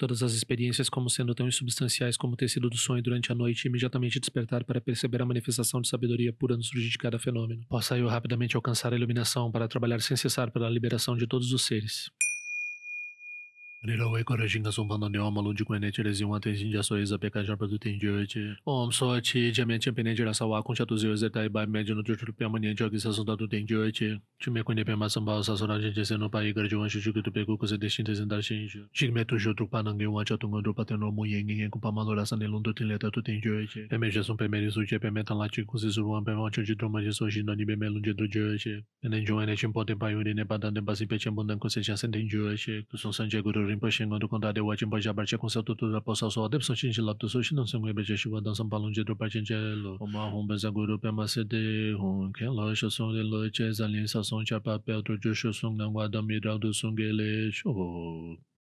todas as experiências como sendo tão insubstanciais como o tecido do sonho durante a noite e imediatamente despertar para perceber a manifestação de sabedoria pura no surgir de cada fenômeno. Possa eu rapidamente alcançar a iluminação para trabalhar sem cessar pela liberação de todos os seres. Nilo weko re shinga sumpa na nyo ama lunji kwenye che le zingwa ten shinja so eza peka jarpa du ten jio e che. Om so chi jamia chenpe ne jira sawa kunsha tu zio zeta iba me jino jo chulu piyama nyen jogi sa sonda du ten jio e che. Chume kwenye pema samba sa sora jen jese no pa igar jo wanshu chuki tu peko kuse deshin te zindar shin jo. Chigme tu jo trukpa nange wancha tunga drupa ten romu yen ngen kumpa malo rasa ne lundu ten leta tu ten jio e che. Peme jesun peme risu che peme tan la chi kuse suruwan peme wancho chi troma jeso shin no ni peme lunji du jio che. Nen jo ene chenpo ten pa yuri ne pa dan ten pa si pe chenpo nan kuse chasen ten jio che. Kusun san che guru rinpoche ngon rukon dade wachin pa jabar che konsa tu tu ra posa so adep so shin shilab tu so shinan sangwe beche shiwa dan sam palung je drupa chen che lo oma hong ben zang guru pe ma se de hong ken lo sho song de lo che zan lin sa song cha pa pe tu jo sho song nang wa dam mi ra du song ge le sho